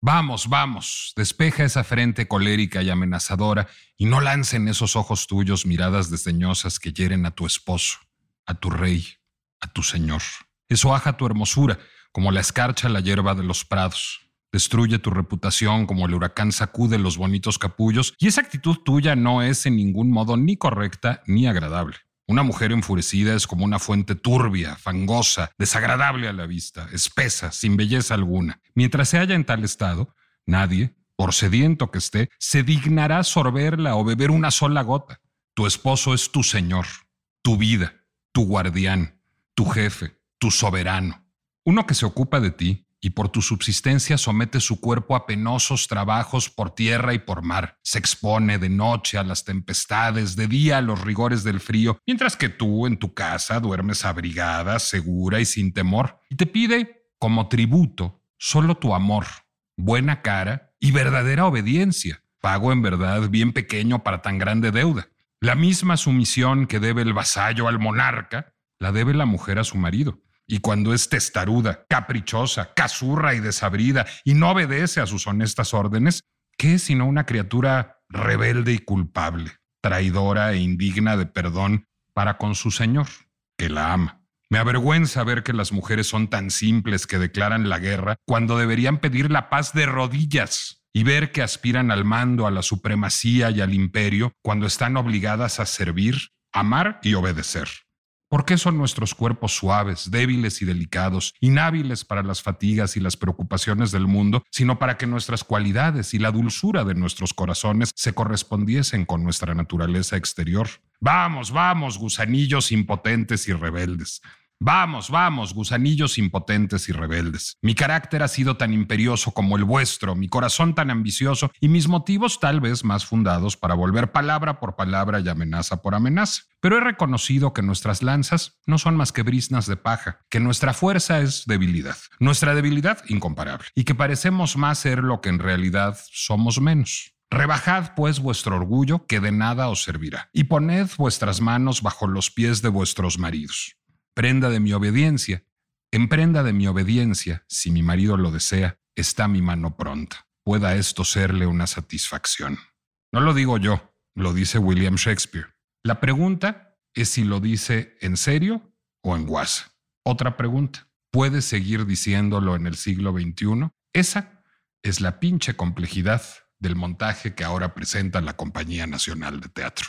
Vamos, vamos, despeja esa frente colérica y amenazadora y no lancen esos ojos tuyos miradas desdeñosas que hieren a tu esposo, a tu rey, a tu señor. Eso aja tu hermosura, como la escarcha la hierba de los prados. Destruye tu reputación como el huracán sacude los bonitos capullos y esa actitud tuya no es en ningún modo ni correcta ni agradable. Una mujer enfurecida es como una fuente turbia, fangosa, desagradable a la vista, espesa, sin belleza alguna. Mientras se halla en tal estado, nadie, por sediento que esté, se dignará sorberla o beber una sola gota. Tu esposo es tu señor, tu vida, tu guardián, tu jefe, tu soberano. Uno que se ocupa de ti, y por tu subsistencia somete su cuerpo a penosos trabajos por tierra y por mar. Se expone de noche a las tempestades, de día a los rigores del frío, mientras que tú en tu casa duermes abrigada, segura y sin temor. Y te pide, como tributo, solo tu amor, buena cara y verdadera obediencia, pago en verdad bien pequeño para tan grande deuda. La misma sumisión que debe el vasallo al monarca, la debe la mujer a su marido. Y cuando es testaruda, caprichosa, casurra y desabrida y no obedece a sus honestas órdenes, ¿qué es sino una criatura rebelde y culpable, traidora e indigna de perdón para con su señor, que la ama? Me avergüenza ver que las mujeres son tan simples que declaran la guerra cuando deberían pedir la paz de rodillas y ver que aspiran al mando, a la supremacía y al imperio cuando están obligadas a servir, amar y obedecer. ¿Por qué son nuestros cuerpos suaves, débiles y delicados, inhábiles para las fatigas y las preocupaciones del mundo, sino para que nuestras cualidades y la dulzura de nuestros corazones se correspondiesen con nuestra naturaleza exterior? Vamos, vamos, gusanillos impotentes y rebeldes. Vamos, vamos, gusanillos impotentes y rebeldes. Mi carácter ha sido tan imperioso como el vuestro, mi corazón tan ambicioso y mis motivos tal vez más fundados para volver palabra por palabra y amenaza por amenaza. Pero he reconocido que nuestras lanzas no son más que brisnas de paja, que nuestra fuerza es debilidad, nuestra debilidad incomparable, y que parecemos más ser lo que en realidad somos menos. Rebajad pues vuestro orgullo, que de nada os servirá, y poned vuestras manos bajo los pies de vuestros maridos prenda de mi obediencia. En prenda de mi obediencia, si mi marido lo desea, está mi mano pronta. Pueda esto serle una satisfacción. No lo digo yo, lo dice William Shakespeare. La pregunta es si lo dice en serio o en guasa. Otra pregunta, ¿puede seguir diciéndolo en el siglo XXI? Esa es la pinche complejidad del montaje que ahora presenta la Compañía Nacional de Teatro.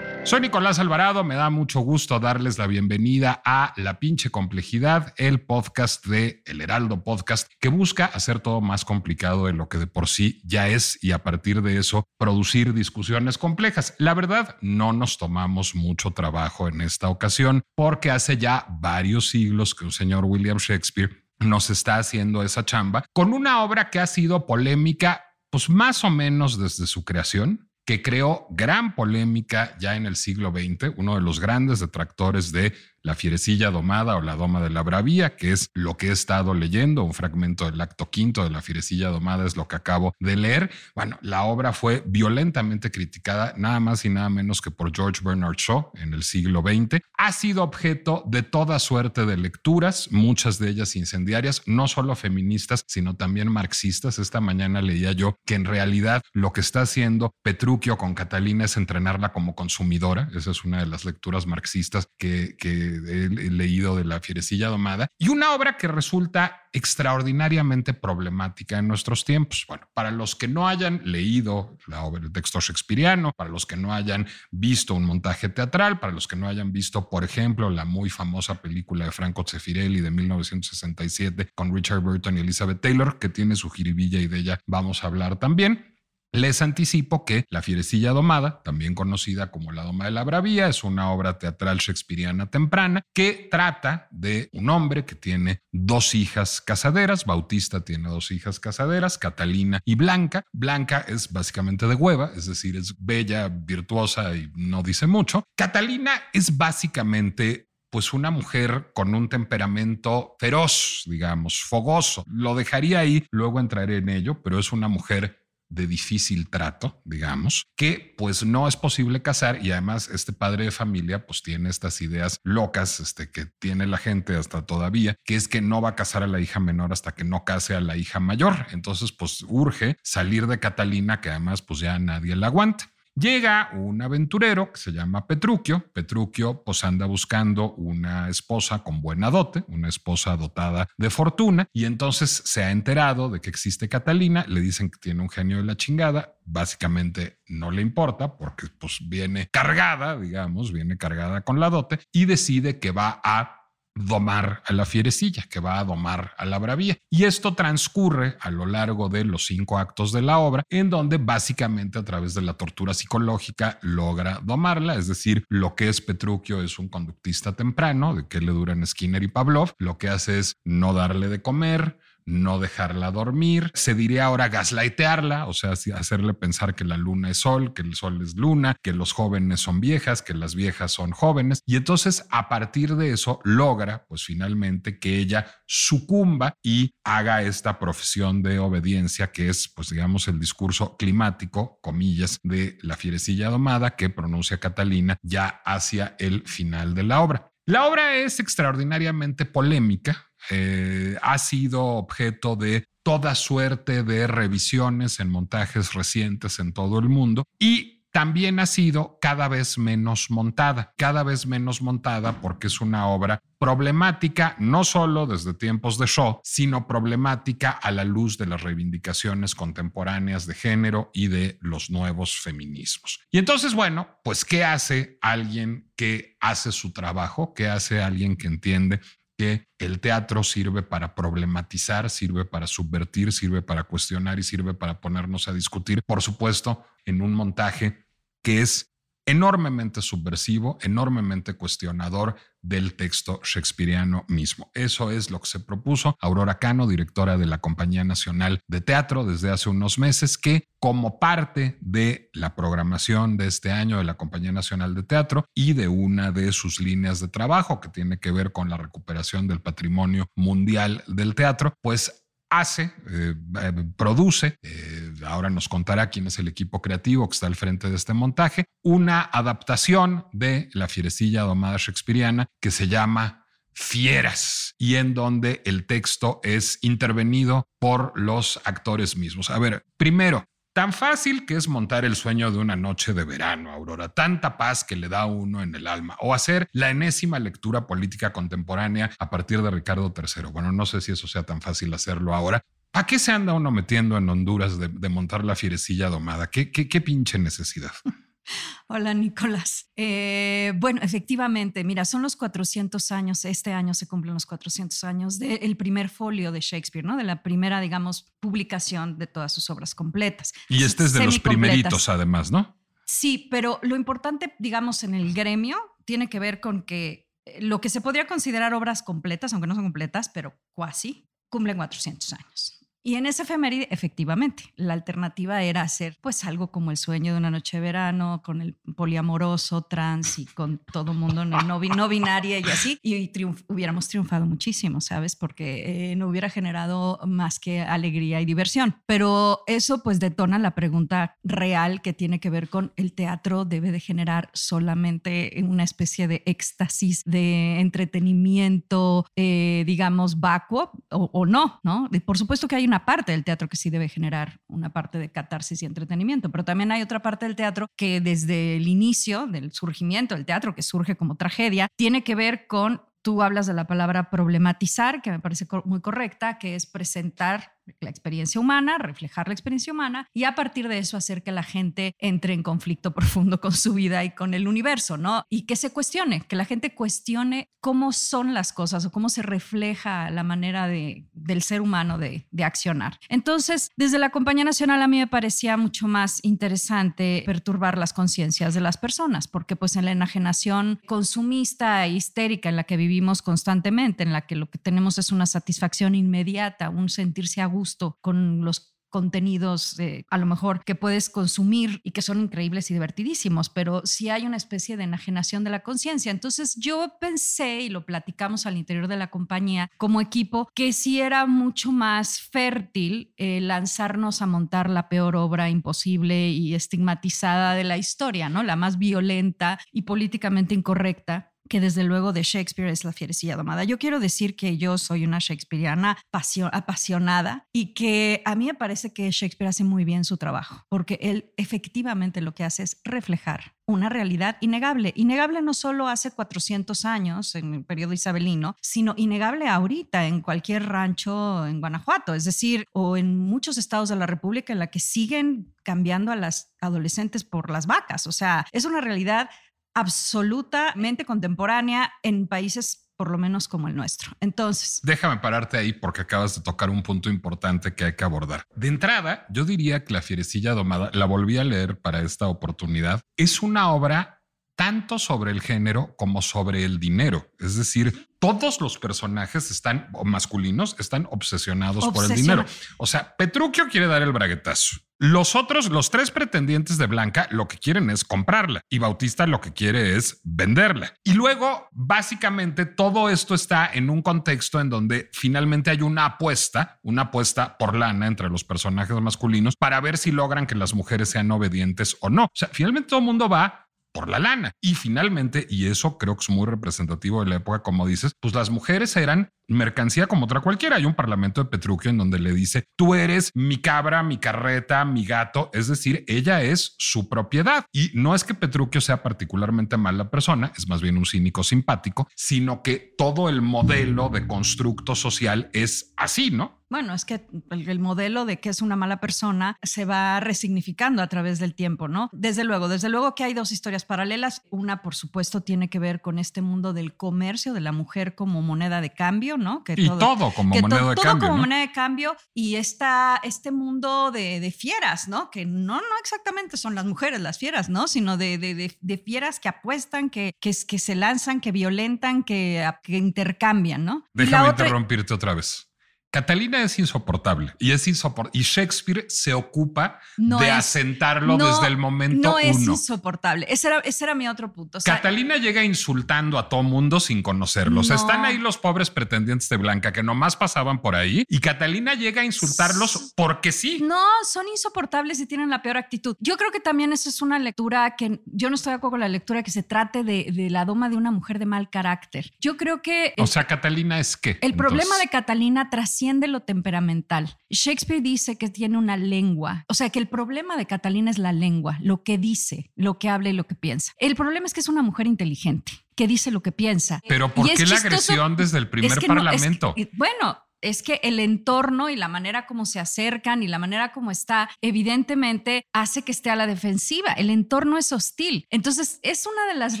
Soy Nicolás Alvarado, me da mucho gusto darles la bienvenida a La pinche complejidad, el podcast de El Heraldo Podcast, que busca hacer todo más complicado de lo que de por sí ya es y a partir de eso producir discusiones complejas. La verdad, no nos tomamos mucho trabajo en esta ocasión porque hace ya varios siglos que un señor William Shakespeare nos está haciendo esa chamba con una obra que ha sido polémica, pues más o menos desde su creación que creó gran polémica ya en el siglo XX, uno de los grandes detractores de la fierecilla domada o la doma de la bravía, que es lo que he estado leyendo, un fragmento del acto quinto de la fierecilla domada es lo que acabo de leer. Bueno, la obra fue violentamente criticada, nada más y nada menos que por George Bernard Shaw en el siglo XX. Ha sido objeto de toda suerte de lecturas, muchas de ellas incendiarias, no solo feministas, sino también marxistas. Esta mañana leía yo que en realidad lo que está haciendo Petruchio con Catalina es entrenarla como consumidora. Esa es una de las lecturas marxistas que, que he leído de La Fierecilla Domada, y una obra que resulta extraordinariamente problemática en nuestros tiempos. Bueno, para los que no hayan leído la obra, el texto shakespeariano, para los que no hayan visto un montaje teatral, para los que no hayan visto, por ejemplo, la muy famosa película de Franco Zeffirelli de 1967 con Richard Burton y Elizabeth Taylor, que tiene su jiribilla y de ella vamos a hablar también. Les anticipo que La Fierecilla Domada, también conocida como La Doma de la Bravía, es una obra teatral shakespeariana temprana que trata de un hombre que tiene dos hijas casaderas. Bautista tiene dos hijas casaderas, Catalina y Blanca. Blanca es básicamente de hueva, es decir, es bella, virtuosa y no dice mucho. Catalina es básicamente pues una mujer con un temperamento feroz, digamos, fogoso. Lo dejaría ahí, luego entraré en ello, pero es una mujer de difícil trato, digamos, que pues no es posible casar y además este padre de familia pues tiene estas ideas locas este, que tiene la gente hasta todavía, que es que no va a casar a la hija menor hasta que no case a la hija mayor. Entonces pues urge salir de Catalina que además pues ya nadie la aguanta. Llega un aventurero que se llama Petruchio. Petruchio pues anda buscando una esposa con buena dote, una esposa dotada de fortuna, y entonces se ha enterado de que existe Catalina, le dicen que tiene un genio de la chingada, básicamente no le importa porque pues viene cargada, digamos, viene cargada con la dote y decide que va a domar a la fierecilla, que va a domar a la bravía. Y esto transcurre a lo largo de los cinco actos de la obra, en donde básicamente a través de la tortura psicológica logra domarla, es decir, lo que es Petruchio es un conductista temprano, de que le duran Skinner y Pavlov, lo que hace es no darle de comer, no dejarla dormir, se diría ahora gaslightearla, o sea, hacerle pensar que la luna es sol, que el sol es luna, que los jóvenes son viejas, que las viejas son jóvenes. Y entonces a partir de eso logra, pues finalmente, que ella sucumba y haga esta profesión de obediencia que es, pues digamos, el discurso climático, comillas, de la fierecilla domada que pronuncia Catalina ya hacia el final de la obra. La obra es extraordinariamente polémica, eh, ha sido objeto de toda suerte de revisiones en montajes recientes en todo el mundo y también ha sido cada vez menos montada, cada vez menos montada porque es una obra problemática no solo desde tiempos de Shaw, sino problemática a la luz de las reivindicaciones contemporáneas de género y de los nuevos feminismos. Y entonces, bueno, pues ¿qué hace alguien que hace su trabajo? ¿Qué hace alguien que entiende que el teatro sirve para problematizar, sirve para subvertir, sirve para cuestionar y sirve para ponernos a discutir, por supuesto, en un montaje que es enormemente subversivo, enormemente cuestionador del texto shakespeariano mismo. Eso es lo que se propuso Aurora Cano, directora de la Compañía Nacional de Teatro desde hace unos meses, que como parte de la programación de este año de la Compañía Nacional de Teatro y de una de sus líneas de trabajo que tiene que ver con la recuperación del patrimonio mundial del teatro, pues hace, eh, eh, produce, eh, ahora nos contará quién es el equipo creativo que está al frente de este montaje, una adaptación de La fierecilla domada shakespeariana que se llama Fieras y en donde el texto es intervenido por los actores mismos. A ver, primero, Tan fácil que es montar el sueño de una noche de verano, Aurora, tanta paz que le da uno en el alma, o hacer la enésima lectura política contemporánea a partir de Ricardo III. Bueno, no sé si eso sea tan fácil hacerlo ahora. ¿A qué se anda uno metiendo en Honduras de, montar la fierecilla domada? ¿Qué, qué, qué pinche necesidad? Hola, Nicolás. Eh, bueno, efectivamente, mira, son los 400 años, este año se cumplen los 400 años del primer folio de Shakespeare, ¿no? De la primera, digamos, publicación de todas sus obras completas. Y este es de los primeritos, además, ¿no? Sí, pero lo importante, digamos, en el gremio tiene que ver con que eh, lo que se podría considerar obras completas, aunque no son completas, pero cuasi, cumplen 400 años. Y en ese efeméride, efectivamente, la alternativa era hacer pues algo como el sueño de una noche de verano, con el poliamoroso, trans y con todo mundo no, no, no binaria y así, y hubiéramos triunfado muchísimo, ¿sabes? Porque eh, no hubiera generado más que alegría y diversión. Pero eso pues detona la pregunta real que tiene que ver con el teatro debe de generar solamente una especie de éxtasis, de entretenimiento, eh, digamos, vacuo o, o no, ¿no? Por supuesto que hay una parte del teatro que sí debe generar una parte de catarsis y entretenimiento, pero también hay otra parte del teatro que desde el inicio del surgimiento del teatro, que surge como tragedia, tiene que ver con Tú hablas de la palabra problematizar, que me parece muy correcta, que es presentar la experiencia humana, reflejar la experiencia humana y a partir de eso hacer que la gente entre en conflicto profundo con su vida y con el universo, ¿no? Y que se cuestione, que la gente cuestione cómo son las cosas o cómo se refleja la manera de, del ser humano de, de accionar. Entonces, desde la Compañía Nacional a mí me parecía mucho más interesante perturbar las conciencias de las personas, porque pues en la enajenación consumista e histérica en la que vivimos constantemente, en la que lo que tenemos es una satisfacción inmediata, un sentirse gusto con los contenidos eh, a lo mejor que puedes consumir y que son increíbles y divertidísimos, pero sí hay una especie de enajenación de la conciencia. Entonces yo pensé, y lo platicamos al interior de la compañía como equipo, que sí era mucho más fértil eh, lanzarnos a montar la peor obra imposible y estigmatizada de la historia, ¿no? La más violenta y políticamente incorrecta que desde luego de Shakespeare es la fierecilla domada. Yo quiero decir que yo soy una shakespeariana apasionada y que a mí me parece que Shakespeare hace muy bien su trabajo, porque él efectivamente lo que hace es reflejar una realidad innegable. Innegable no solo hace 400 años en el periodo isabelino, sino innegable ahorita en cualquier rancho en Guanajuato, es decir, o en muchos estados de la República en la que siguen cambiando a las adolescentes por las vacas. O sea, es una realidad absolutamente contemporánea en países por lo menos como el nuestro. Entonces... Déjame pararte ahí porque acabas de tocar un punto importante que hay que abordar. De entrada, yo diría que La Fierecilla Domada, la volví a leer para esta oportunidad, es una obra tanto sobre el género como sobre el dinero. Es decir, todos los personajes están masculinos, están obsesionados por el dinero. O sea, Petruchio quiere dar el braguetazo. Los otros, los tres pretendientes de Blanca, lo que quieren es comprarla y Bautista lo que quiere es venderla. Y luego, básicamente, todo esto está en un contexto en donde finalmente hay una apuesta, una apuesta por lana entre los personajes masculinos para ver si logran que las mujeres sean obedientes o no. O sea, finalmente todo el mundo va por la lana. Y finalmente, y eso creo que es muy representativo de la época, como dices, pues las mujeres eran mercancía como otra cualquiera. Hay un parlamento de Petruchio en donde le dice, tú eres mi cabra, mi carreta, mi gato, es decir, ella es su propiedad. Y no es que Petruchio sea particularmente mala persona, es más bien un cínico simpático, sino que todo el modelo de constructo social es así, ¿no? Bueno, es que el, modelo de que es una mala persona se va resignificando a través del tiempo, ¿no? Desde luego, desde luego que hay dos historias paralelas. Una, por supuesto, tiene que ver con este mundo del comercio, de la mujer como moneda de cambio, ¿no? Que y todo, como moneda de cambio. Todo como moneda de cambio y está este mundo de, fieras, ¿no? Que no, no exactamente son las mujeres las fieras, ¿no? Sino de, de fieras que apuestan, que, que, que, se lanzan, que violentan, que, que intercambian, ¿no? Déjame interrumpirte otra vez. Catalina es insoportable y es insoportable. Y Shakespeare se ocupa de asentarlo desde el momento no uno. es insoportable. Ese era, ese era mi otro punto. Catalina llega insultando a todo mundo sin conocerlos. Están ahí los pobres pretendientes de Blanca que nomás pasaban por ahí y Catalina llega a insultarlos porque sí. No, son insoportables y tienen la peor actitud. Yo creo que también eso es una lectura que yo no estoy de acuerdo con la lectura que se trate de, de la doma de una mujer de mal carácter. Yo creo que... O sea, Catalina es que... El problema de Catalina tras de lo temperamental. Shakespeare dice que tiene una lengua, o sea que el problema de Catalina es la lengua, lo que dice, lo que habla y lo que piensa. El problema es que es una mujer inteligente, que dice lo que piensa. Pero ¿por qué la agresión desde el primer parlamento? bueno, es que el entorno y la manera como se acercan y la manera como está, evidentemente hace que esté a la defensiva. El entorno es hostil. Entonces, es una de las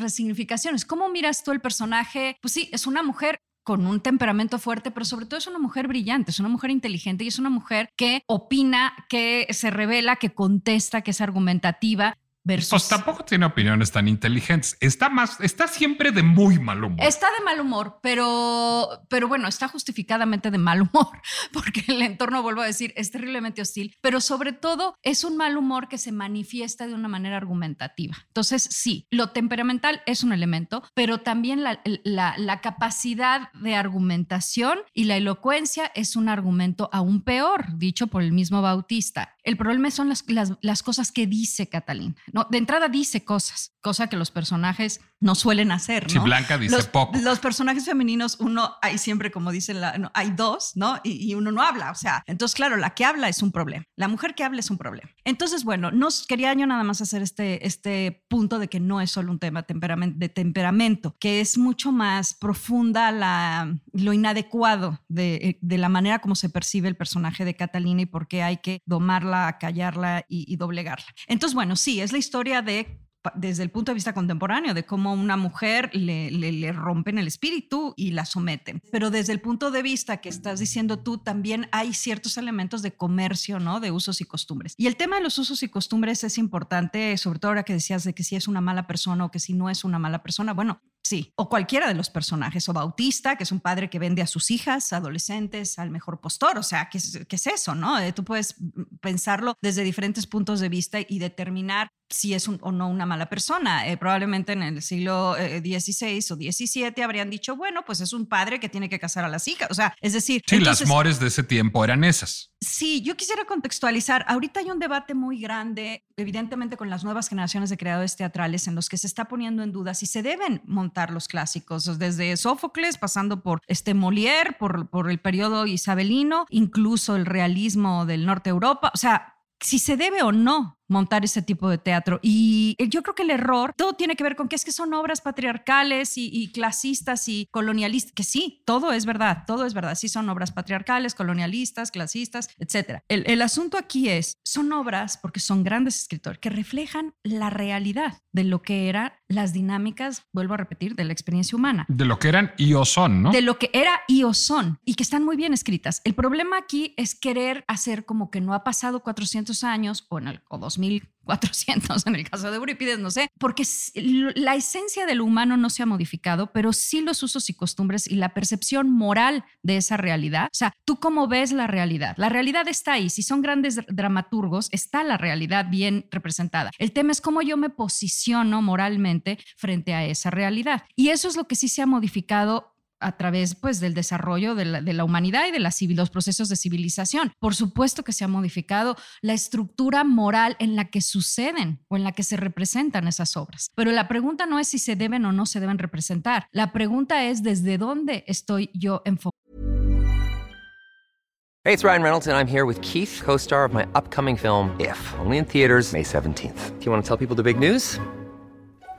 resignificaciones. ¿Cómo miras tú el personaje? Pues sí, es una mujer con un temperamento fuerte, pero sobre todo es una mujer brillante, es una mujer inteligente y es una mujer que opina, que se revela, que contesta, que es argumentativa pues tampoco tiene opiniones tan inteligentes. Está más, está siempre de muy mal humor. Está de mal humor, pero, pero bueno, está justificadamente de mal humor, porque el entorno, vuelvo a decir, es terriblemente hostil, pero sobre todo es un mal humor que se manifiesta de una manera argumentativa. Entonces, sí, lo temperamental es un elemento, pero también la, la, capacidad de argumentación y la elocuencia es un argumento aún peor, dicho por el mismo Bautista. El problema son las, las, las cosas que dice Catalina No, de entrada dice cosas, cosa que los personajes no suelen hacer. ¿no? Si Blanca dice los, poco. Los personajes femeninos, uno hay siempre, como dicen, la, no, hay dos, ¿no? Y, y, uno no habla. O sea, entonces, claro, la que habla es un problema. La mujer que habla es un problema. Entonces, bueno, nos quería yo nada más hacer este, este punto de que no es solo un tema de temperamento, que es mucho más profunda la, lo inadecuado de, de, la manera como se percibe el personaje de Catalina y por qué hay que domarla, callarla y, y doblegarla. Entonces, bueno, sí, es la historia de desde el punto de vista contemporáneo, de cómo una mujer le, le, rompen el espíritu y la someten. Pero desde el punto de vista que estás diciendo tú, también hay ciertos elementos de comercio, ¿no? De usos y costumbres. Y el tema de los usos y costumbres es importante, sobre todo ahora que decías de que si es una mala persona o que si no es una mala persona. Bueno, Sí, o cualquiera de los personajes, o Bautista, que es un padre que vende a sus hijas, adolescentes, al mejor postor, o sea, ¿qué es, qué es eso? ¿no? Eh, tú puedes pensarlo desde diferentes puntos de vista y determinar si es un, o no una mala persona. Eh, probablemente en el siglo XVI eh, o XVII habrían dicho, bueno, pues es un padre que tiene que casar a las hijas, o sea, es decir... Sí, entonces, las mores de ese tiempo eran esas. Sí, yo quisiera contextualizar, ahorita hay un debate muy grande, evidentemente con las nuevas generaciones de creadores teatrales, en los que se está poniendo en duda si se deben montar los clásicos, desde Sófocles, pasando por este Molière, por, por el periodo isabelino, incluso el realismo del norte de Europa, o sea, si se debe o no montar ese tipo de teatro. Y yo creo que el error, todo tiene que ver con que es que son obras patriarcales y, clasistas y colonialistas, que sí, todo es verdad, todo es verdad, sí son obras patriarcales, colonialistas, clasistas, etc. El, el asunto aquí es, son obras, porque son grandes escritores, que reflejan la realidad de lo que eran las dinámicas, vuelvo a repetir, de la experiencia humana. De lo que eran y o son, ¿no? De lo que era y o son, y que están muy bien escritas. El problema aquí es querer hacer como que no ha pasado 400 años o, en el, o 2000 1400 en el caso de Eurípides, no sé, porque la esencia del humano no se ha modificado, pero sí los usos y costumbres y la percepción moral de esa realidad. O sea, tú cómo ves la realidad. La realidad está ahí. Si son grandes dramaturgos, está la realidad bien representada. El tema es cómo yo me posiciono moralmente frente a esa realidad. Y eso es lo que sí se ha modificado a través pues, del desarrollo de la, de la humanidad y de la civil, los procesos de civilización. Por supuesto que se ha modificado la estructura moral en la que suceden o en la que se representan esas obras. Pero la pregunta no es si se deben o no se deben representar. La pregunta es desde dónde estoy yo enfocado. Hey, it's Ryan Reynolds and I'm here with Keith, co-star of my upcoming film If, only in theaters May 17th. Do you want to tell people the big news?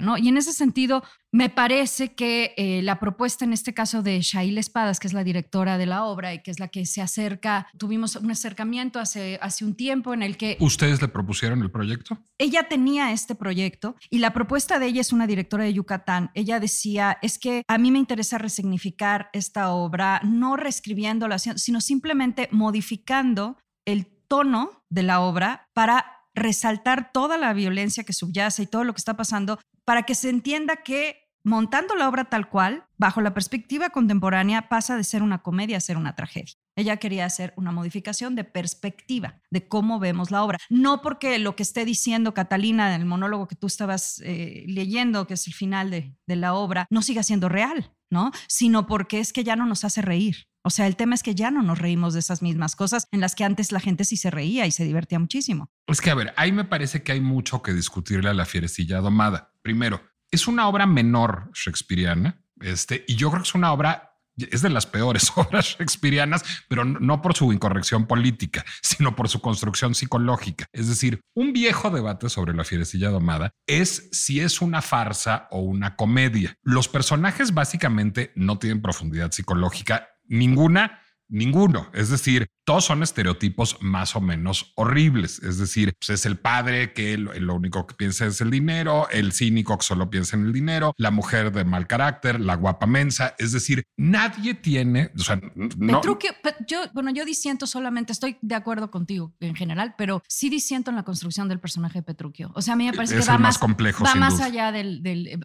¿No? Y en ese sentido, me parece que eh, la propuesta en este caso de Shail Espadas, que es la directora de la obra y que es la que se acerca, tuvimos un acercamiento hace, hace un tiempo en el que... ¿Ustedes le propusieron el proyecto? Ella tenía este proyecto y la propuesta de ella es una directora de Yucatán. Ella decía, es que a mí me interesa resignificar esta obra, no reescribiéndola, sino simplemente modificando el tono de la obra para resaltar toda la violencia que subyace y todo lo que está pasando para que se entienda que montando la obra tal cual, bajo la perspectiva contemporánea, pasa de ser una comedia a ser una tragedia. Ella quería hacer una modificación de perspectiva de cómo vemos la obra. No porque lo que esté diciendo Catalina en el monólogo que tú estabas eh, leyendo, que es el final de, de la obra, no siga siendo real, ¿no? Sino porque es que ya no nos hace reír. O sea, el tema es que ya no nos reímos de esas mismas cosas en las que antes la gente sí se reía y se divertía muchísimo. Es que, a ver, ahí me parece que hay mucho que discutirle a la fierecilla domada. Primero, es una obra menor shakespeariana, este, y yo creo que es una obra es de las peores obras shakespearianas, pero no por su incorrección política, sino por su construcción psicológica. Es decir, un viejo debate sobre la fierecilla domada es si es una farsa o una comedia. Los personajes básicamente no tienen profundidad psicológica ninguna Ninguno. Es decir, todos son estereotipos más o menos horribles. Es decir, pues, es el padre que lo, único que piensa es el dinero, el cínico que solo piensa en el dinero, la mujer de mal carácter, la guapa mensa. Es decir, nadie tiene, o sea, no. Petruchio, yo, bueno, yo disiento solamente, estoy de acuerdo contigo en general, pero sí disiento en la construcción del personaje de Petruchio. O sea, a mí me parece que va más, complejo, va más allá del,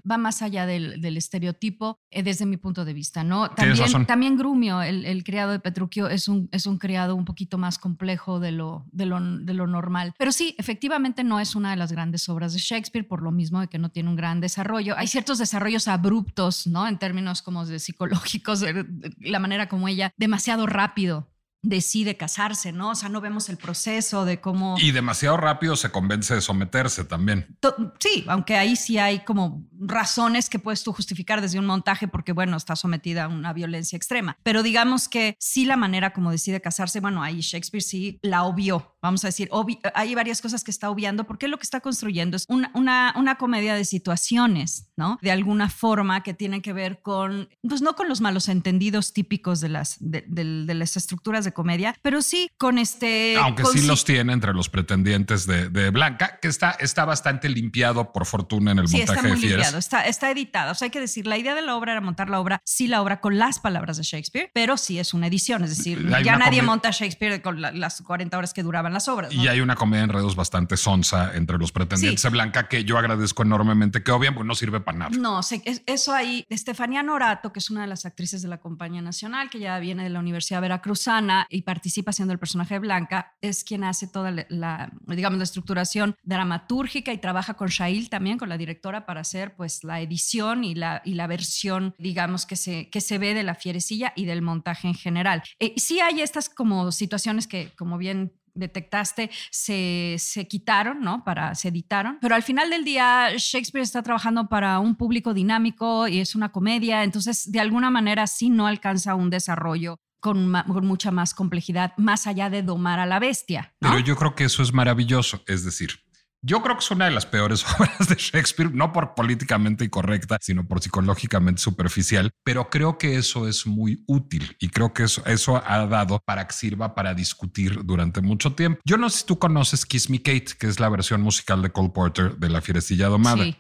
va más allá del, estereotipo eh, desde mi punto de vista, ¿no? También, también Grumio, el, el criado de Petruchio, es un, es un criado un poquito más complejo de lo, de lo, de lo normal. Pero sí, efectivamente no es una de las grandes obras de Shakespeare, por lo mismo de que no tiene un gran desarrollo. Hay ciertos desarrollos abruptos, ¿no? En términos como de psicológicos, la manera como ella, demasiado rápido decide casarse, ¿no? O sea, no vemos el proceso de cómo... Y demasiado rápido se convence de someterse también. Sí, aunque ahí sí hay como razones que puedes tú justificar desde un montaje porque, bueno, está sometida a una violencia extrema. Pero digamos que sí la manera como decide casarse, bueno, ahí Shakespeare sí la obvió, vamos a decir, hay varias cosas que está obviando porque lo que está construyendo es una, una, una comedia de situaciones, ¿no? De alguna forma que tienen que ver con, pues no con los malos entendidos típicos de las, de, de las estructuras de comedia, pero sí con este... Aunque sí los tiene entre los pretendientes de, de, Blanca, que está, está bastante limpiado por fortuna en el montaje está muy de Fieres. Limpiado, está, está editado. O sea, hay que decir, la idea de la obra era montar la obra, sí la obra con las palabras de Shakespeare, pero sí es una edición, es decir, ya nadie monta Shakespeare con las 40 horas que duraban las obras. Y hay una comedia en redes bastante sonsa entre los pretendientes de Blanca que yo agradezco enormemente, que obviamente pues no sirve para nada. No, sé, eso ahí, Estefanía Norato, que es una de las actrices de la Compañía Nacional, que ya viene de la Universidad Veracruzana, y participa siendo el personaje de Blanca, es quien hace toda la, digamos, la estructuración dramatúrgica y trabaja con Shail también, con la directora, para hacer pues la edición y la, y la versión, digamos, que se, que se ve de la fierecilla y del montaje en general. Eh, sí hay estas como situaciones que, como bien detectaste se, se, quitaron, ¿no? Para, se editaron. Pero al final del día, Shakespeare está trabajando para un público dinámico y es una comedia, entonces de alguna manera sí no alcanza un desarrollo con, mucha más complejidad, más allá de domar a la bestia. Pero yo creo que eso es maravilloso. Es decir, yo creo que es una de las peores obras de Shakespeare, no por políticamente incorrecta, sino por psicológicamente superficial, pero creo que eso es muy útil y creo que eso, eso ha dado para que sirva para discutir durante mucho tiempo. Yo no sé si tú conoces Kiss Me Kate, que es la versión musical de Cole Porter de La Fierecilla Domada. Sí.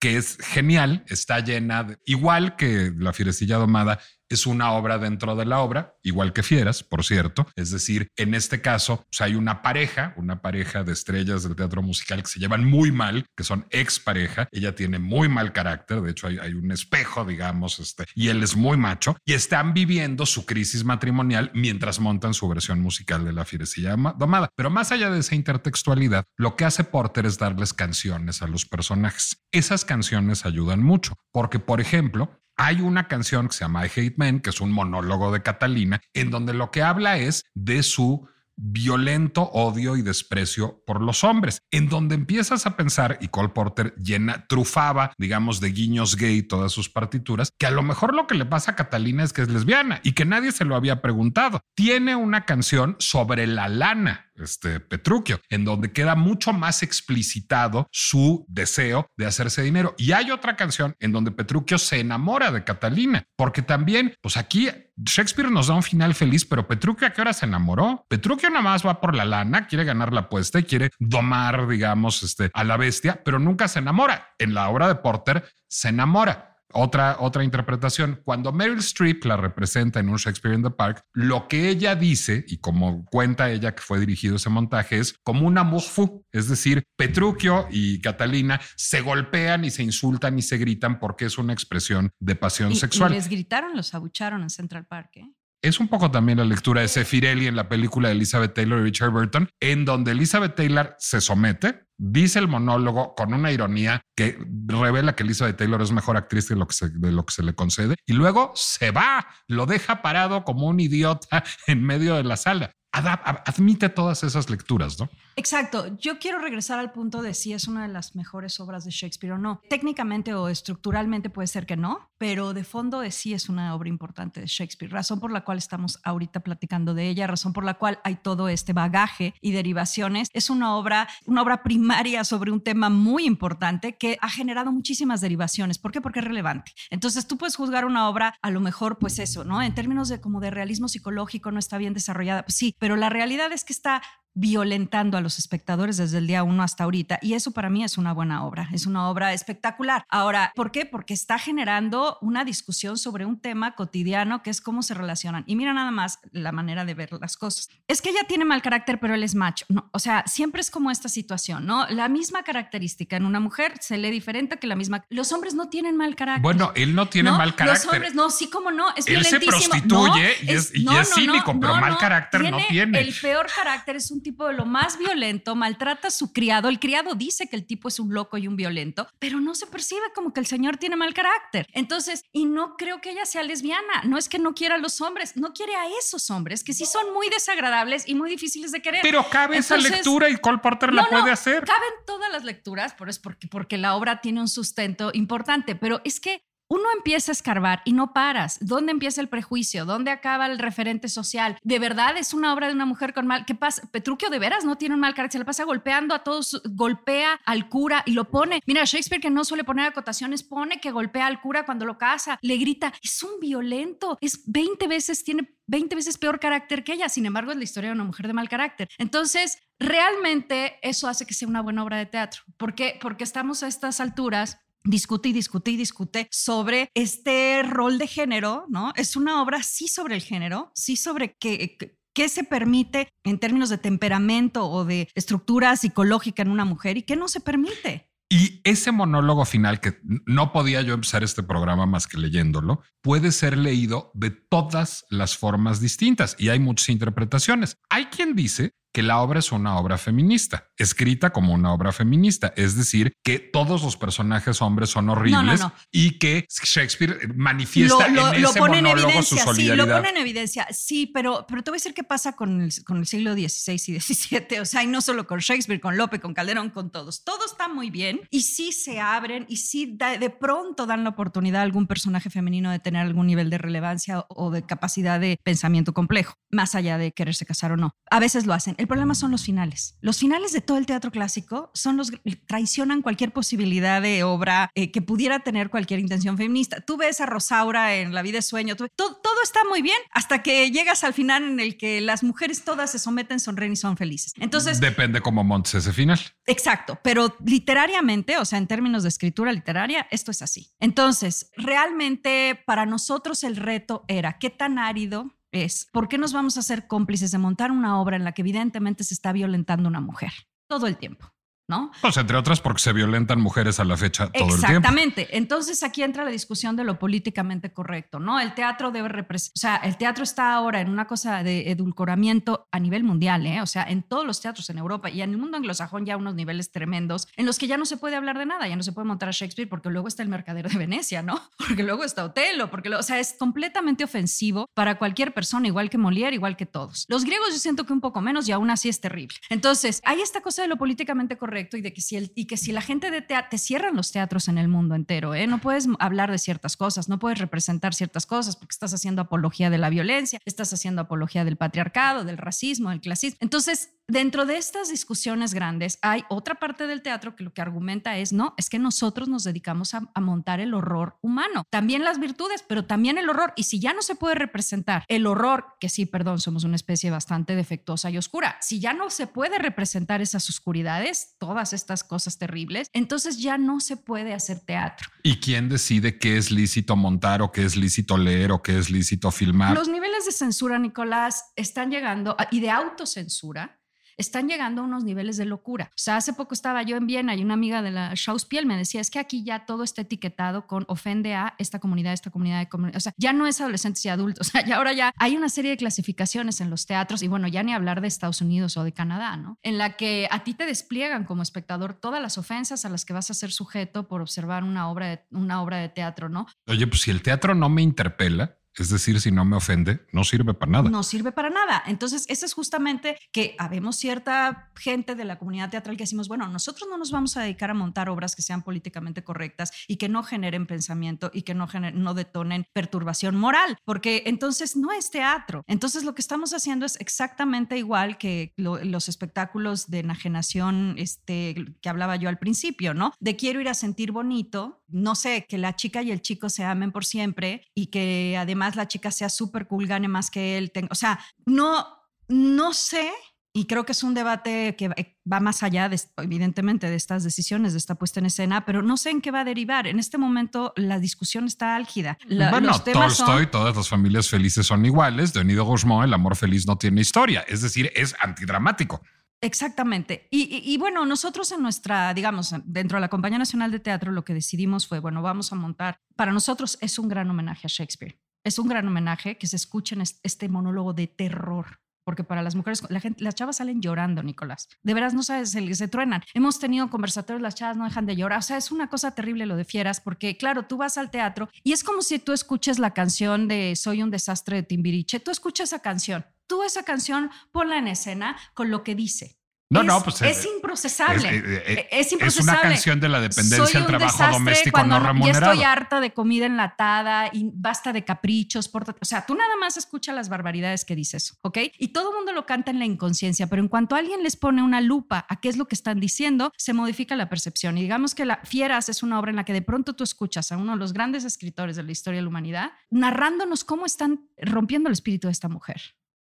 que es genial, está llena de, igual que La Fierecilla Domada, es una obra dentro de la obra, igual que Fieras, por cierto. Es decir, en este caso pues, hay una pareja, una pareja de estrellas del teatro musical que se llevan muy mal, que son ex pareja. Ella tiene muy mal carácter, de hecho hay, hay un espejo, digamos, este, y él es muy macho, y están viviendo su crisis matrimonial mientras montan su versión musical de La Fierecilla Domada. Pero más allá de esa intertextualidad, lo que hace Porter es darles canciones a los personajes. Esas canciones ayudan mucho, porque, por ejemplo, hay una canción que se llama I Hate Men, que es un monólogo de Catalina, en donde lo que habla es de su violento odio y desprecio por los hombres, en donde empiezas a pensar, y Cole Porter llena, trufaba, digamos, de guiños gay todas sus partituras, que a lo mejor lo que le pasa a Catalina es que es lesbiana y que nadie se lo había preguntado. Tiene una canción sobre la lana, este Petruchio, en donde queda mucho más explicitado su deseo de hacerse dinero. Y hay otra canción en donde Petruchio se enamora de Catalina, porque también, pues aquí Shakespeare nos da un final feliz, pero Petruchio a qué hora se enamoró? Petruchio nada más va por la lana, quiere ganar la apuesta y quiere domar, digamos, este, a la bestia, pero nunca se enamora. En la obra de Porter se enamora. Otra, otra interpretación, cuando Meryl Streep la representa en un Shakespeare in the Park, lo que ella dice, y como cuenta ella que fue dirigido ese montaje, es como una fu, es decir, Petruchio y Catalina se golpean y se insultan y se gritan porque es una expresión de pasión sexual. Y les gritaron, los abucharon en Central Park. ¿eh? Es un poco también la lectura de Sefirelli en la película de Elizabeth Taylor y Richard Burton, en donde Elizabeth Taylor se somete, dice el monólogo con una ironía que revela que Elizabeth Taylor es mejor actriz de lo que se, de lo que se le concede, y luego se va, lo deja parado como un idiota en medio de la sala. Admite todas esas lecturas, ¿no? Exacto. Yo quiero regresar al punto de si es una de las mejores obras de Shakespeare o no. Técnicamente o estructuralmente puede ser que no, pero de fondo sí es una obra importante de Shakespeare. Razón por la cual estamos ahorita platicando de ella, razón por la cual hay todo este bagaje y derivaciones. Es una obra, una obra primaria sobre un tema muy importante que ha generado muchísimas derivaciones. ¿Por qué? Porque es relevante. Entonces tú puedes juzgar una obra a lo mejor, pues eso, ¿no? En términos de como de realismo psicológico no está bien desarrollada. Pues sí, pero la realidad es que está violentando a los espectadores desde el día uno hasta ahorita. Y eso para mí es una buena obra, es una obra espectacular. Ahora, ¿por qué? Porque está generando una discusión sobre un tema cotidiano que es cómo se relacionan. Y mira nada más la manera de ver las cosas. Es que ella tiene mal carácter, pero él es macho. No, o sea, siempre es como esta situación, ¿no? La misma característica en una mujer se lee diferente que la misma. Los hombres no tienen mal carácter. Bueno, él no tiene mal carácter. Los hombres, no, sí como no, es Él se prostituye y es, cínico, pero mal carácter no tiene. El peor carácter es un tipo de lo más violento, maltrata a su criado. El criado dice que el tipo es un loco y un violento, pero no se percibe como que el señor tiene mal carácter. Entonces, y no creo que ella sea lesbiana. No es que no quiera a los hombres, no quiere a esos hombres que sí son muy desagradables y muy difíciles de querer. Pero cabe esa lectura y Cole Porter la puede hacer. Caben todas las lecturas, pero es porque, porque la obra tiene un sustento importante. Pero es que uno empieza a escarbar y no paras. ¿Dónde empieza el prejuicio? ¿Dónde acaba el referente social? ¿De verdad es una obra de una mujer con mal? ¿Qué pasa? Petruchio de veras no tiene un mal carácter, se le pasa golpeando a todos, golpea al cura y lo pone. Mira, Shakespeare que no suele poner acotaciones, pone que golpea al cura cuando lo casa, le grita, es un violento, es 20 veces, tiene 20 veces peor carácter que ella, sin embargo es la historia de una mujer de mal carácter. Entonces, realmente eso hace que sea una buena obra de teatro. ¿Por qué? Porque estamos a estas alturas discute y discute y discute sobre este rol de género, ¿no? Es una obra sí sobre el género, sí sobre qué, qué se permite en términos de temperamento o de estructura psicológica en una mujer y qué no se permite. Y ese monólogo final, que no podía yo empezar este programa más que leyéndolo, puede ser leído de todas las formas distintas y hay muchas interpretaciones. Hay quien dice que la obra es una obra feminista, escrita como una obra feminista, es decir, que todos los personajes hombres son horribles y que Shakespeare manifiesta en ese monólogo su solidaridad. Sí, lo pone en evidencia, sí, pero, pero te voy a decir qué pasa con el, con el siglo XVI y XVII, o sea, y no solo con Shakespeare, con Lope, con Calderón, con todos. Todo está muy bien y sí se abren y sí de pronto dan la oportunidad a algún personaje femenino de tener algún nivel de relevancia o de capacidad de pensamiento complejo, más allá de quererse casar o no. A veces lo hacen. El problema son los finales. Los finales de todo el teatro clásico son los traicionan cualquier posibilidad de obra eh, que pudiera tener cualquier intención feminista. Tú ves a Rosaura en La vida de sueño, todo, todo está muy bien hasta que llegas al final en el que las mujeres todas se someten, sonríen y son felices. Entonces depende cómo montes ese final. Exacto, pero literariamente, o sea, en términos de escritura literaria, esto es así. Entonces, realmente para nosotros el reto era qué tan árido es, ¿por qué nos vamos a hacer cómplices de montar una obra en la que evidentemente se está violentando una mujer todo el tiempo? ¿No? Pues entre otras porque se violentan mujeres a la fecha todo el tiempo. Exactamente. Entonces aquí entra la discusión de lo políticamente correcto, ¿no? El teatro debe representar, o sea, el teatro está ahora en una cosa de edulcoramiento a nivel mundial, ¿eh? O sea, en todos los teatros en Europa y en el mundo anglosajón ya unos niveles tremendos en los que ya no se puede hablar de nada, ya no se puede montar a Shakespeare porque luego está el mercader de Venecia, ¿no? Porque luego está Otelo, porque, o sea, es completamente ofensivo para cualquier persona, igual que Molière, igual que todos. Los griegos yo siento que un poco menos y aún así es terrible. Entonces, hay esta cosa de lo políticamente correcto y de que si, el, y que si la gente de teatro, te cierran los teatros en el mundo entero, ¿eh? no puedes hablar de ciertas cosas, no puedes representar ciertas cosas porque estás haciendo apología de la violencia, estás haciendo apología del patriarcado, del racismo, del clasismo. Entonces, dentro de estas discusiones grandes hay otra parte del teatro que lo que argumenta es, no, es que nosotros nos dedicamos a, montar el horror humano, también las virtudes, pero también el horror. Y si ya no se puede representar el horror, que sí, perdón, somos una especie bastante defectuosa y oscura, si ya no se puede representar esas oscuridades, todas estas cosas terribles, entonces ya no se puede hacer teatro. ¿Y quién decide qué es lícito montar o qué es lícito leer o qué es lícito filmar? Los niveles de censura, Nicolás, están llegando y de autocensura están llegando a unos niveles de locura. O sea, hace poco estaba yo en Viena y una amiga de la Schauspiel me decía, es que aquí ya todo está etiquetado con ofende a esta comunidad, esta comunidad de comunidad. O sea, ya no es adolescentes y adultos. O sea, ya ahora ya hay una serie de clasificaciones en los teatros y bueno, ya ni hablar de Estados Unidos o de Canadá, ¿no? En la que a ti te despliegan como espectador todas las ofensas a las que vas a ser sujeto por observar una obra de, una obra de teatro, ¿no? Oye, pues si el teatro no me interpela, Es decir, si no me ofende, no sirve para nada. No sirve para nada. Entonces, eso es justamente que habemos cierta gente de la comunidad teatral que decimos, bueno, nosotros no nos vamos a dedicar a montar obras que sean políticamente correctas y que no generen pensamiento y que no, no detonen perturbación moral, porque entonces no es teatro. Entonces, lo que estamos haciendo es exactamente igual que los espectáculos de enajenación este, que hablaba yo al principio, ¿no? De quiero ir a sentir bonito, no sé, que la chica y el chico se amen por siempre y que además la chica sea súper cool, gane más que él. o sea, no, no sé. Y creo que es un debate que va más allá, de, evidentemente, de estas decisiones, de esta puesta en escena, pero no sé en qué va a derivar. En este momento la discusión está álgida. bueno, los temas Tolstoy, todas las familias felices son iguales. De Unido Guzmán, el amor feliz no tiene historia. Es decir, es antidramático. Exactamente. Y, bueno, nosotros en nuestra, digamos, dentro de la Compañía Nacional de Teatro, lo que decidimos fue, bueno, vamos a montar, para nosotros es un gran homenaje a Shakespeare es un gran homenaje que se escuchen este monólogo de terror. Porque para las mujeres, la gente, las chavas salen llorando, Nicolás. De veras, no sabes, se, se truenan. Hemos tenido conversatorios, las chavas no dejan de llorar. O sea, es una cosa terrible lo de fieras, porque claro, tú vas al teatro y es como si tú escuches la canción de Soy un desastre de Timbiriche. Tú escuchas esa canción, tú esa canción ponla en escena con lo que dice. No, no, pues es, improcesable. Es, eh, es, improcesable. Es una canción de la dependencia del trabajo doméstico no remunerado. Ya estoy harta de comida enlatada y basta de caprichos. o sea, tú nada más escuchas las barbaridades que dices, ¿ok? Y todo el mundo lo canta en la inconsciencia, pero en cuanto alguien les pone una lupa a qué es lo que están diciendo, se modifica la percepción. Y digamos que la Fieras es una obra en la que de pronto tú escuchas a uno de los grandes escritores de la historia de la humanidad narrándonos cómo están rompiendo el espíritu de esta mujer.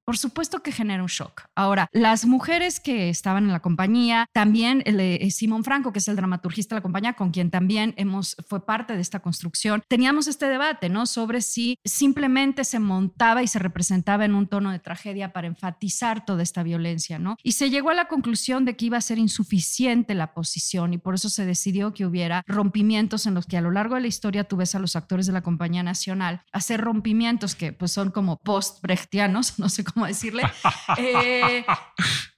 Por supuesto que genera un shock. Ahora, las mujeres que estaban en la compañía, también eh, Simón Franco, que es el dramaturgista de la compañía, con quien también hemos, fue parte de esta construcción, teníamos este debate, ¿no? Sobre si simplemente se montaba y se representaba en un tono de tragedia para enfatizar toda esta violencia, ¿no? Y se llegó a la conclusión de que iba a ser insuficiente la posición y por eso se decidió que hubiera rompimientos en los que a lo largo de la historia tú ves a los actores de la compañía nacional hacer rompimientos que pues son como post-brechtianos, no sé cómo decirle, eh,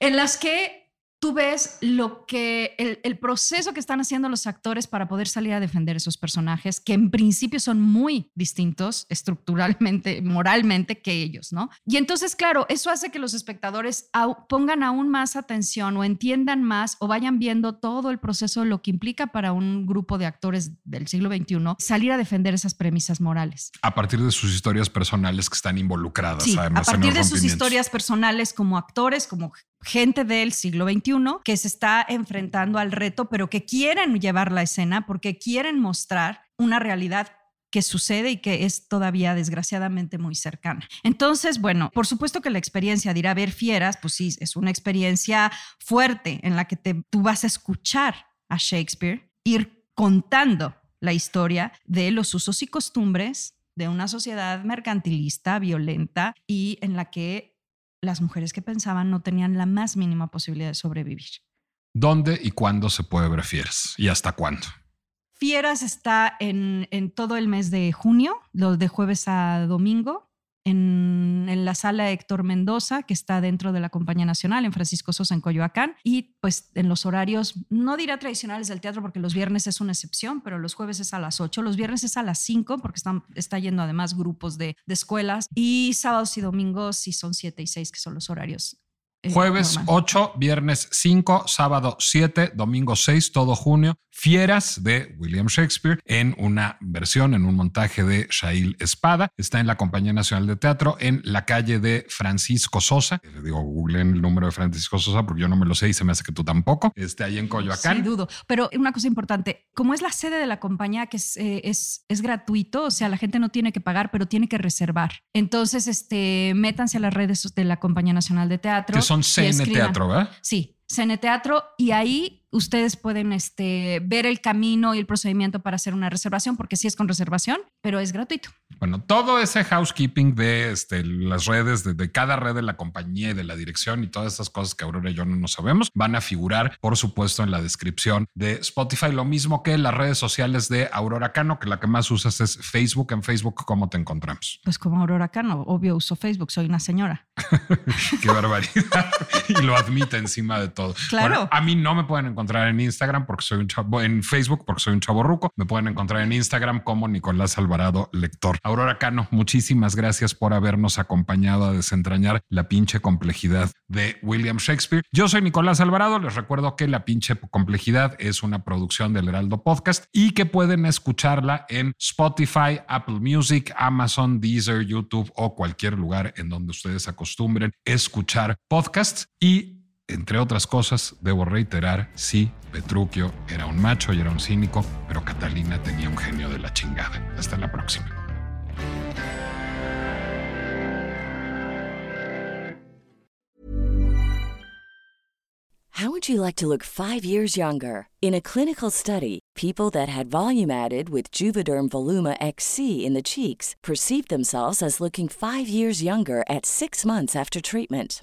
en las que tú ves lo que el, proceso que están haciendo los actores para poder salir a defender esos personajes, que en principio son muy distintos estructuralmente, moralmente que ellos, ¿no? Y entonces, claro, eso hace que los espectadores pongan aún más atención o entiendan más o vayan viendo todo el proceso lo que implica para un grupo de actores del siglo XXI salir a defender esas premisas morales. A partir de sus historias personales que están involucradas, sí, A partir de sus historias personales como actores, como gente del siglo XXI que se está enfrentando al reto, pero que quieren llevar la escena porque quieren mostrar una realidad que sucede y que es todavía desgraciadamente muy cercana. Entonces, bueno, por supuesto que la experiencia de ir a ver fieras, pues sí, es una experiencia fuerte en la que te, tú vas a escuchar a Shakespeare, ir contando la historia de los usos y costumbres de una sociedad mercantilista, violenta y en la que las mujeres que pensaban no tenían la más mínima posibilidad de sobrevivir. ¿Dónde y cuándo se puede ver Fieras? ¿Y hasta cuándo? Fieras está en, en todo el mes de junio, los de jueves a domingo en, la sala Héctor Mendoza, que está dentro de la Compañía Nacional, en Francisco Sosa, en Coyoacán, y pues en los horarios, no dirá tradicionales del teatro, porque los viernes es una excepción, pero los jueves es a las 8, los viernes es a las 5, porque están, está yendo además grupos de, de escuelas, y sábados y domingos sí son 7 y 6, que son los horarios Jueves 8, viernes 5, sábado 7, domingo 6, todo junio. Fieras de William Shakespeare en una versión, en un montaje de Shail Espada. Está en la Compañía Nacional de Teatro en la calle de Francisco Sosa. Le digo, google el número de Francisco Sosa porque yo no me lo sé y se me hace que tú tampoco. Está ahí en Coyoacán. Sí, dudo. Pero una cosa importante, como es la sede de la compañía que es, eh, es, es, gratuito, o sea, la gente no tiene que pagar, pero tiene que reservar. Entonces, este, métanse a las redes de la Compañía Nacional de Teatro son CN Teatro, ¿verdad? Sí, CN Teatro y ahí ustedes pueden este, ver el camino y el procedimiento para hacer una reservación, porque sí es con reservación, pero es gratuito. Bueno, todo ese housekeeping de este, las redes, de, cada red de la compañía y de la dirección y todas esas cosas que Aurora y yo no nos sabemos, van a figurar, por supuesto, en la descripción de Spotify. Lo mismo que las redes sociales de Aurora Cano, que la que más usas es Facebook. En Facebook, ¿cómo te encontramos? Pues como Aurora Cano, obvio uso Facebook, soy una señora. Qué barbaridad. y lo admite encima de todo. Claro. a mí no me pueden encontrar encontrar en Instagram porque soy un chavo, en Facebook porque soy un chavo ruco. Me pueden encontrar en Instagram como Nicolás Alvarado Lector. Aurora Cano, muchísimas gracias por habernos acompañado a desentrañar la pinche complejidad de William Shakespeare. Yo soy Nicolás Alvarado. Les recuerdo que La pinche complejidad es una producción del Heraldo Podcast y que pueden escucharla en Spotify, Apple Music, Amazon, Deezer, YouTube o cualquier lugar en donde ustedes acostumbren escuchar podcasts. Y entre otras cosas, debo reiterar, sí, Petruchio era un macho y era un cínico, pero Catalina tenía un genio de la chingada. Hasta la próxima. How would you like to look five years younger? In a clinical study, people that had volume added with Juvederm Voluma XC in the cheeks perceived themselves as looking five years younger at six months after treatment.